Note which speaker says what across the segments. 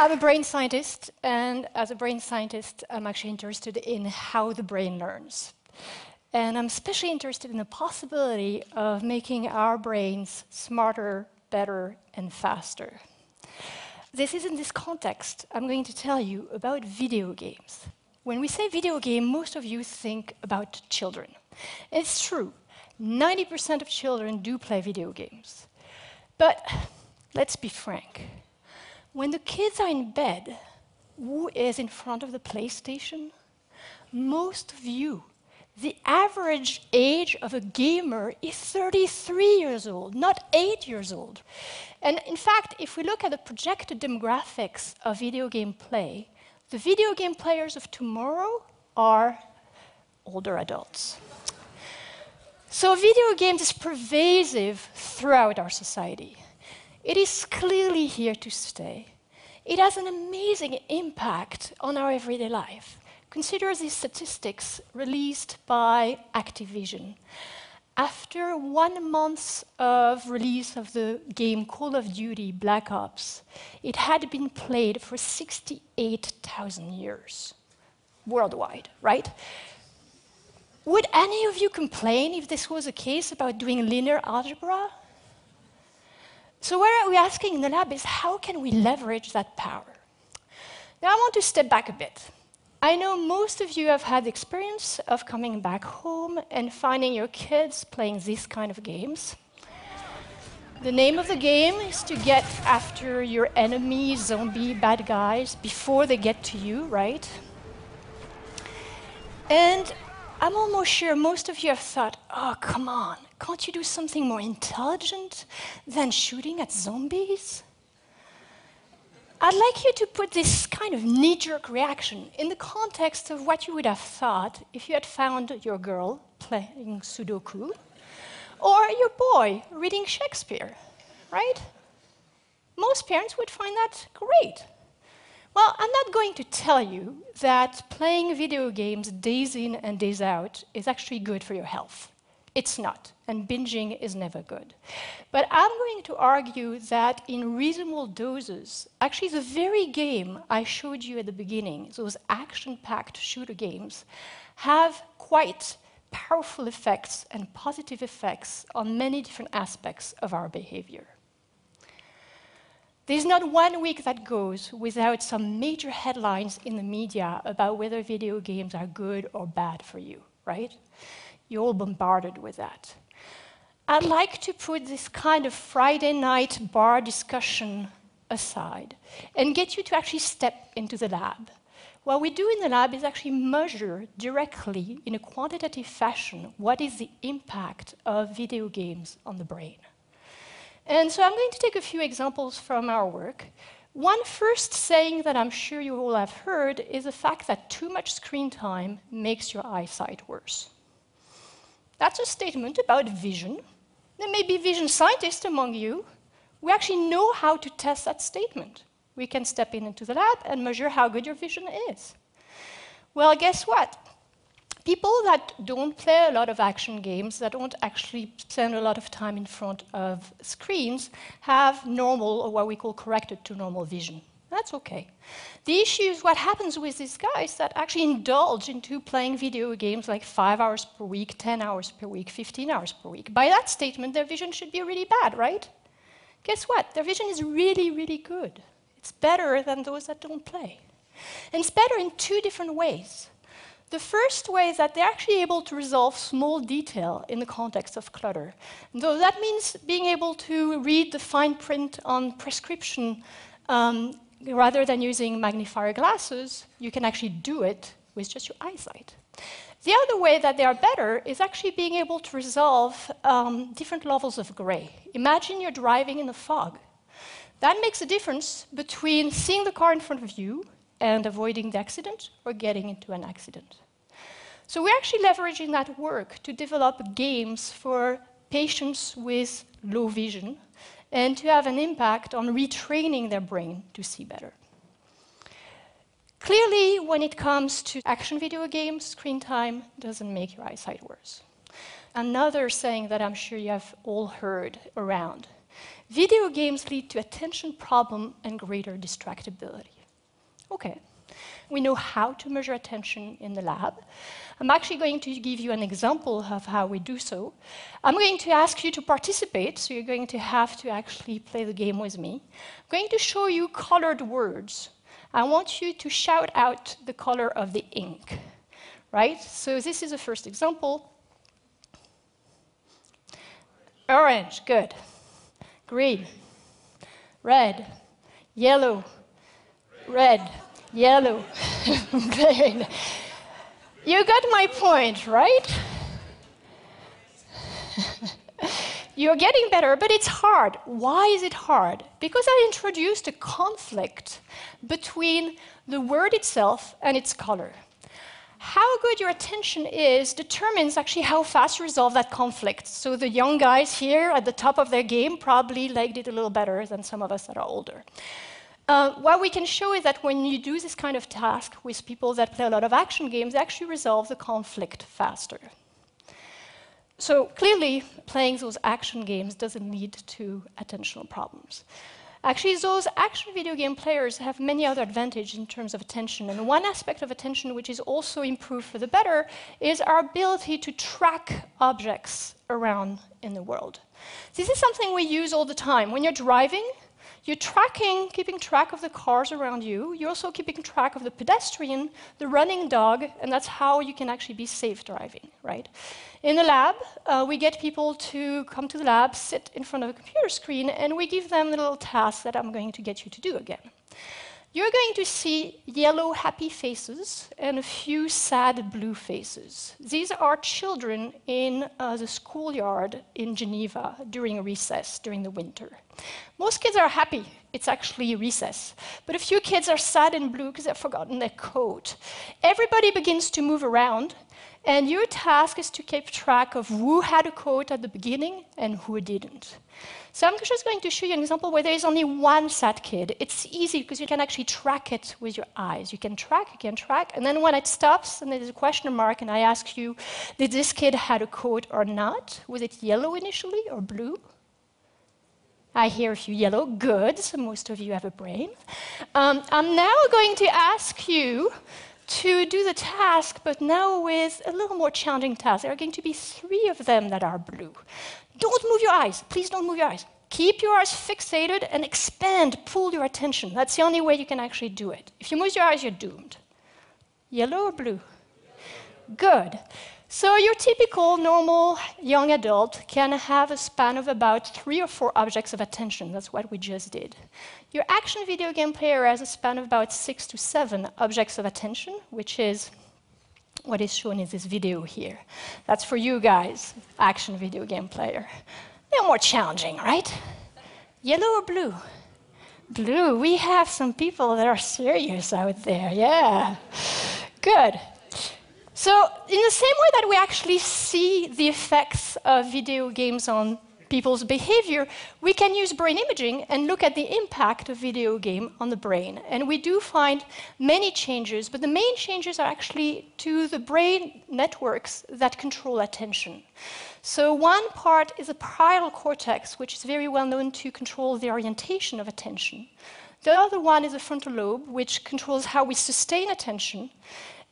Speaker 1: I'm a brain scientist, and as a brain scientist, I'm actually interested in how the brain learns. And I'm especially interested in the possibility of making our brains smarter, better, and faster. This is in this context I'm going to tell you about video games. When we say video game, most of you think about children. It's true, 90% of children do play video games. But let's be frank. When the kids are in bed, who is in front of the PlayStation? Most of you. The average age of a gamer is 33 years old, not 8 years old. And in fact, if we look at the projected demographics of video game play, the video game players of tomorrow are older adults. So video games is pervasive throughout our society. It is clearly here to stay. It has an amazing impact on our everyday life. Consider these statistics released by Activision. After one month of release of the game Call of Duty Black Ops, it had been played for 68,000 years worldwide, right? Would any of you complain if this was a case about doing linear algebra? So what are we're asking in the lab is how can we leverage that power? Now I want to step back a bit. I know most of you have had experience of coming back home and finding your kids playing these kind of games. The name of the game is to get after your enemy, zombie, bad guys before they get to you, right? And I'm almost sure most of you have thought, oh, come on, can't you do something more intelligent than shooting at zombies? I'd like you to put this kind of knee jerk reaction in the context of what you would have thought if you had found your girl playing Sudoku or your boy reading Shakespeare, right? Most parents would find that great. Well, I'm not going to tell you that playing video games days in and days out is actually good for your health. It's not, and binging is never good. But I'm going to argue that in reasonable doses, actually the very game I showed you at the beginning, those action-packed shooter games, have quite powerful effects and positive effects on many different aspects of our behavior. There's not one week that goes without some major headlines in the media about whether video games are good or bad for you, right? You're all bombarded with that. I'd like to put this kind of Friday night bar discussion aside and get you to actually step into the lab. What we do in the lab is actually measure directly, in a quantitative fashion, what is the impact of video games on the brain. And so I'm going to take a few examples from our work. One first saying that I'm sure you all have heard is the fact that too much screen time makes your eyesight worse. That's a statement about vision. There may be vision scientists among you. We actually know how to test that statement. We can step in into the lab and measure how good your vision is. Well, guess what? people that don't play a lot of action games, that don't actually spend a lot of time in front of screens, have normal, or what we call corrected to normal vision. That's okay. The issue is what happens with these guys that actually indulge into playing video games like five hours per week, 10 hours per week, 15 hours per week. By that statement, their vision should be really bad, right? Guess what? Their vision is really, really good. It's better than those that don't play. And it's better in two different ways. The first way is that they're actually able to resolve small detail in the context of clutter. So that means being able to read the fine print on prescription um, rather than using magnifier glasses, you can actually do it with just your eyesight. The other way that they are better is actually being able to resolve um, different levels of gray. Imagine you're driving in the fog. That makes a difference between seeing the car in front of you and avoiding the accident or getting into an accident. So we're actually leveraging that work to develop games for patients with low vision and to have an impact on retraining their brain to see better. Clearly, when it comes to action video games, screen time doesn't make your eyesight worse. Another saying that I'm sure you have all heard around Video games lead to attention problem and greater distractibility. Okay, we know how to measure attention in the lab. I'm actually going to give you an example of how we do so. I'm going to ask you to participate, so you're going to have to actually play the game with me. I'm going to show you colored words. I want you to shout out the color of the ink, right? So this is the first example. Orange, good. Green, red, yellow, red, yellow. You got my point, right? You're getting better, but it's hard. Why is it hard? Because I introduced a conflict between the word itself and its color. How good your attention is determines actually how fast you resolve that conflict. So the young guys here at the top of their game probably liked it a little better than some of us that are older. Uh, what we can show is that when you do this kind of task with people that play a lot of action games, they actually resolve the conflict faster. So clearly, playing those action games doesn't lead to attentional problems. Actually, those action video game players have many other advantages in terms of attention. And one aspect of attention which is also improved for the better is our ability to track objects around in the world. This is something we use all the time. When you're driving, you're tracking, keeping track of the cars around you. You're also keeping track of the pedestrian, the running dog, and that's how you can actually be safe driving, right? In the lab, uh, we get people to come to the lab, sit in front of a computer screen, and we give them the little tasks that I'm going to get you to do again you're going to see yellow happy faces and a few sad blue faces. These are children in uh, the schoolyard in Geneva during recess, during the winter. Most kids are happy, it's actually recess. But a few kids are sad and blue because they've forgotten their coat. Everybody begins to move around, and your task is to keep track of who had a coat at the beginning and who didn't. So I'm just going to show you an example where there is only one sad kid. It's easy because you can actually track it with your eyes. You can track, you can track, and then when it stops and there's a question mark and I ask you, did this kid had a coat or not? Was it yellow initially or blue? I hear a few yellow, good, so most of you have a brain. Um, I'm now going to ask you to do the task, but now with a little more challenging task. There are going to be three of them that are blue. Don't move your eyes. Please don't move your eyes. Keep your eyes fixated and expand, pull your attention. That's the only way you can actually do it. If you move your eyes, you're doomed. Yellow or blue? Good. So, your typical normal young adult can have a span of about three or four objects of attention. That's what we just did. Your action video game player has a span of about six to seven objects of attention, which is what is shown in this video here. That's for you guys, action video game player. They're more challenging, right? Yellow or blue? Blue. We have some people that are serious out there, yeah. Good. So, in the same way that we actually see the effects of video games on people's behavior, we can use brain imaging and look at the impact of video game on the brain. And we do find many changes, but the main changes are actually to the brain networks that control attention. So one part is the parietal cortex, which is very well known to control the orientation of attention. The other one is the frontal lobe, which controls how we sustain attention.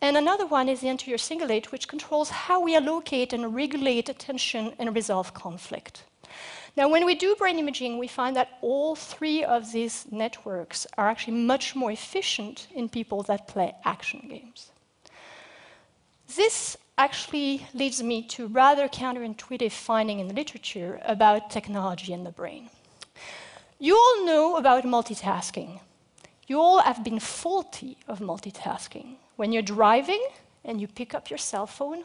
Speaker 1: And another one is the anterior cingulate, which controls how we allocate and regulate attention and resolve conflict. Now, when we do brain imaging, we find that all three of these networks are actually much more efficient in people that play action games. This actually leads me to rather counterintuitive finding in the literature about technology and the brain. You all know about multitasking. You all have been faulty of multitasking. When you're driving and you pick up your cell phone,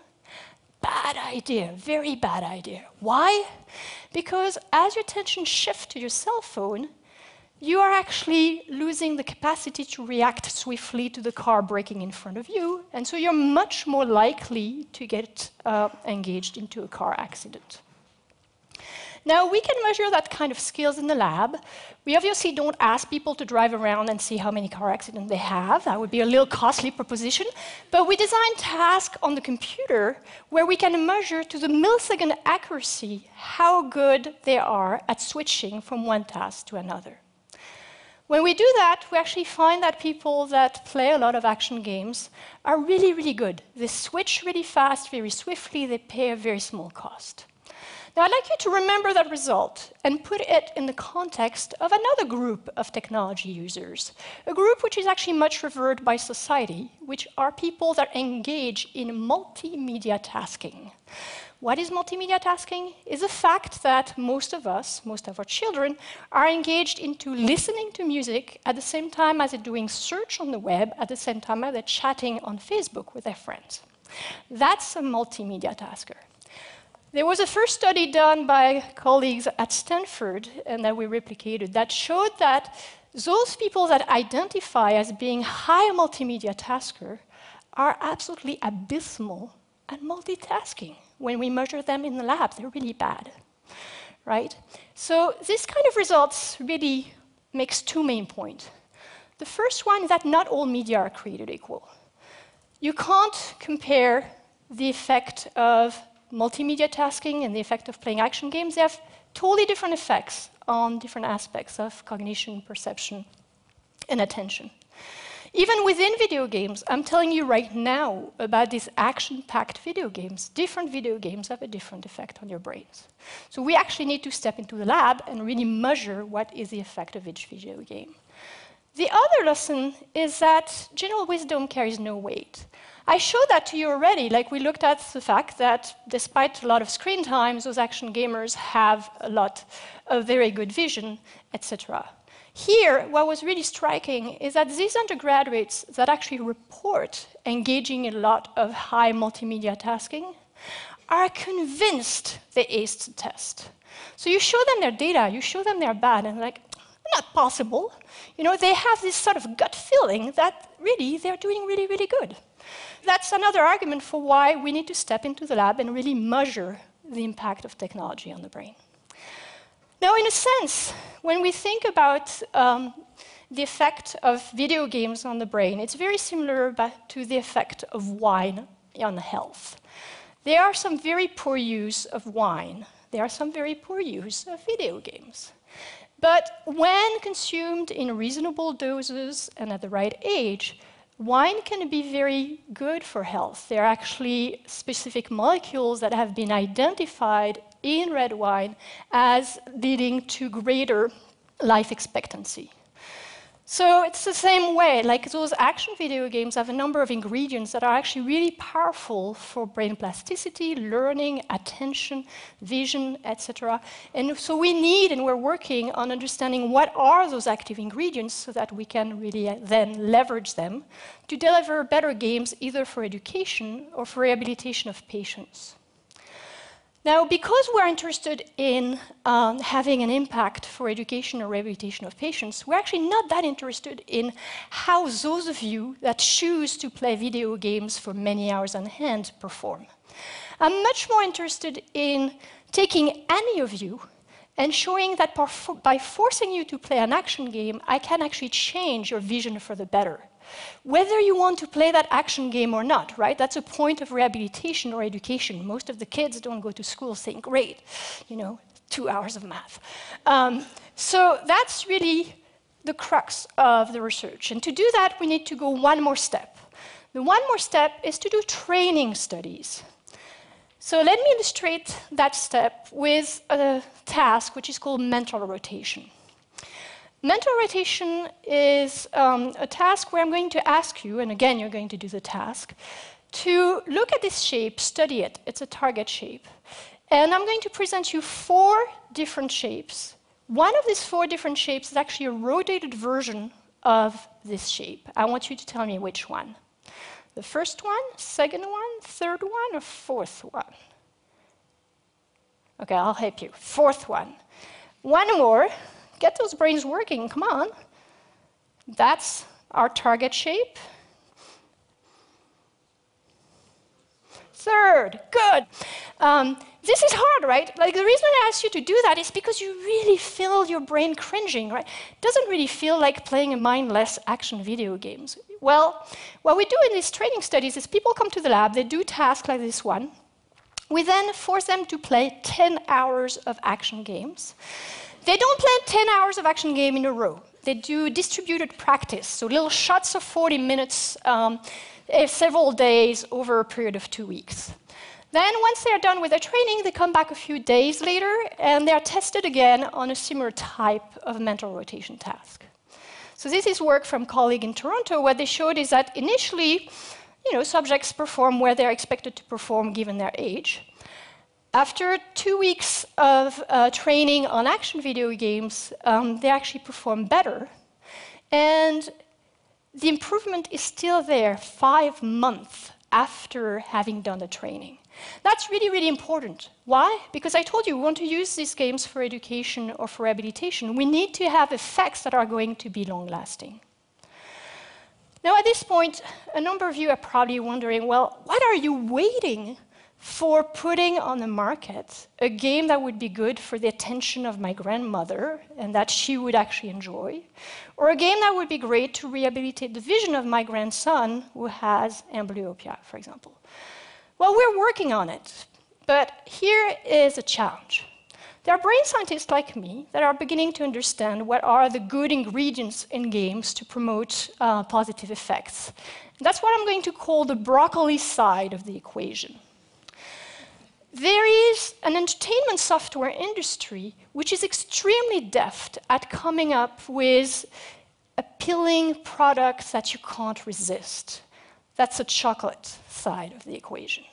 Speaker 1: bad idea, very bad idea. Why? Because as your attention shifts to your cell phone, you are actually losing the capacity to react swiftly to the car braking in front of you, and so you're much more likely to get uh, engaged into a car accident. Now, we can measure that kind of skills in the lab. We obviously don't ask people to drive around and see how many car accidents they have. That would be a little costly proposition. But we design tasks on the computer where we can measure to the millisecond accuracy how good they are at switching from one task to another. When we do that, we actually find that people that play a lot of action games are really, really good. They switch really fast, very swiftly, they pay a very small cost. Now, I'd like you to remember that result and put it in the context of another group of technology users, a group which is actually much revered by society, which are people that engage in multimedia tasking. What is multimedia tasking? Is the fact that most of us, most of our children, are engaged into listening to music at the same time as they're doing search on the web, at the same time as they're chatting on Facebook with their friends. That's a multimedia tasker. There was a first study done by colleagues at Stanford, and that we replicated, that showed that those people that identify as being high multimedia tasker are absolutely abysmal at multitasking. When we measure them in the lab, they're really bad, right? So this kind of results really makes two main points. The first one is that not all media are created equal. You can't compare the effect of multimedia tasking and the effect of playing action games, they have totally different effects on different aspects of cognition, perception, and attention. Even within video games, I'm telling you right now about these action packed video games. Different video games have a different effect on your brains. So we actually need to step into the lab and really measure what is the effect of each video game. The other lesson is that general wisdom carries no weight. I showed that to you already. Like we looked at the fact that despite a lot of screen time, those action gamers have a lot of very good vision, etc. Here, what was really striking is that these undergraduates that actually report engaging in a lot of high multimedia tasking are convinced they aced the test. So you show them their data, you show them they're bad, and like, not possible. You know, they have this sort of gut feeling that really they're doing really, really good that's another argument for why we need to step into the lab and really measure the impact of technology on the brain. Now, in a sense, when we think about um, the effect of video games on the brain, it's very similar to the effect of wine on health. There are some very poor use of wine. There are some very poor use of video games. But when consumed in reasonable doses and at the right age, wine can be very good for health. There are actually specific molecules that have been identified in red wine as leading to greater life expectancy. So it's the same way, like those action video games have a number of ingredients that are actually really powerful for brain plasticity, learning, attention, vision, etc. And so we need, and we're working on understanding what are those active ingredients so that we can really uh, then leverage them to deliver better games either for education or for rehabilitation of patients. Now, because we're interested in um, having an impact for education or rehabilitation of patients, we're actually not that interested in how those of you that choose to play video games for many hours on hand perform. I'm much more interested in taking any of you and showing that by forcing you to play an action game, I can actually change your vision for the better. Whether you want to play that action game or not, right? That's a point of rehabilitation or education. Most of the kids don't go to school saying, great, you know, two hours of math. Um, so that's really the crux of the research. And to do that, we need to go one more step. The one more step is to do training studies. So let me illustrate that step with a task which is called mental rotation. Mental rotation is um, a task where I'm going to ask you, and again, you're going to do the task, to look at this shape, study it. It's a target shape. And I'm going to present you four different shapes. One of these four different shapes is actually a rotated version of this shape. I want you to tell me which one. The first one, second one, third one, or fourth one? Okay, I'll help you. Fourth one. One more. Get those brains working, come on. That's our target shape. Third, good. Um, this is hard, right? Like the reason I ask you to do that is because you really feel your brain cringing, right? Doesn't really feel like playing a mindless action video games. Well, what we do in these training studies is people come to the lab, they do tasks like this one. We then force them to play 10 hours of action games. They don't play 10 hours of action game in a row. They do distributed practice, so little shots of 40 minutes um, eh, several days over a period of two weeks. Then, once they're done with their training, they come back a few days later and they're tested again on a similar type of mental rotation task. So, this is work from a colleague in Toronto. What they showed is that initially, you know, subjects perform where they're expected to perform given their age. After two weeks of uh, training on action video games, um, they actually perform better. And the improvement is still there five months after having done the training. That's really, really important. Why? Because I told you we want to use these games for education or for rehabilitation. We need to have effects that are going to be long lasting. Now, at this point, a number of you are probably wondering well, what are you waiting for putting on the market a game that would be good for the attention of my grandmother and that she would actually enjoy, or a game that would be great to rehabilitate the vision of my grandson who has amblyopia, for example. Well, we're working on it, but here is a challenge. There are brain scientists like me that are beginning to understand what are the good ingredients in games to promote uh, positive effects. And that's what I'm going to call the broccoli side of the equation. There is an entertainment software industry which is extremely deft at coming up with appealing products that you can't resist. That's the chocolate side of the equation.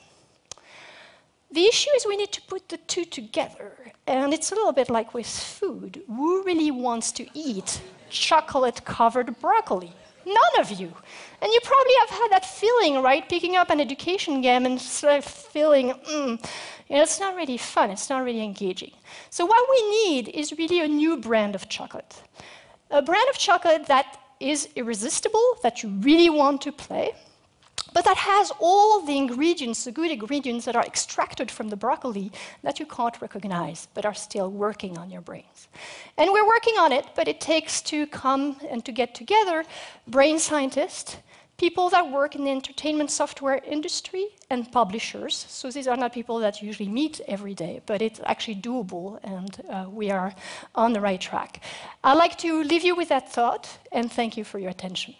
Speaker 1: The issue is we need to put the two together, and it's a little bit like with food. Who really wants to eat chocolate covered broccoli? None of you. And you probably have had that feeling, right? Picking up an education game and sort of feeling, mm, you know, it's not really fun, it's not really engaging. So, what we need is really a new brand of chocolate. A brand of chocolate that is irresistible, that you really want to play, but that has all the ingredients, the good ingredients that are extracted from the broccoli that you can't recognize, but are still working on your brains. And we're working on it, but it takes to come and to get together brain scientists, people that work in the entertainment software industry, and publishers. So these are not people that usually meet every day, but it's actually doable, and uh, we are on the right track. I'd like to leave you with that thought, and thank you for your attention.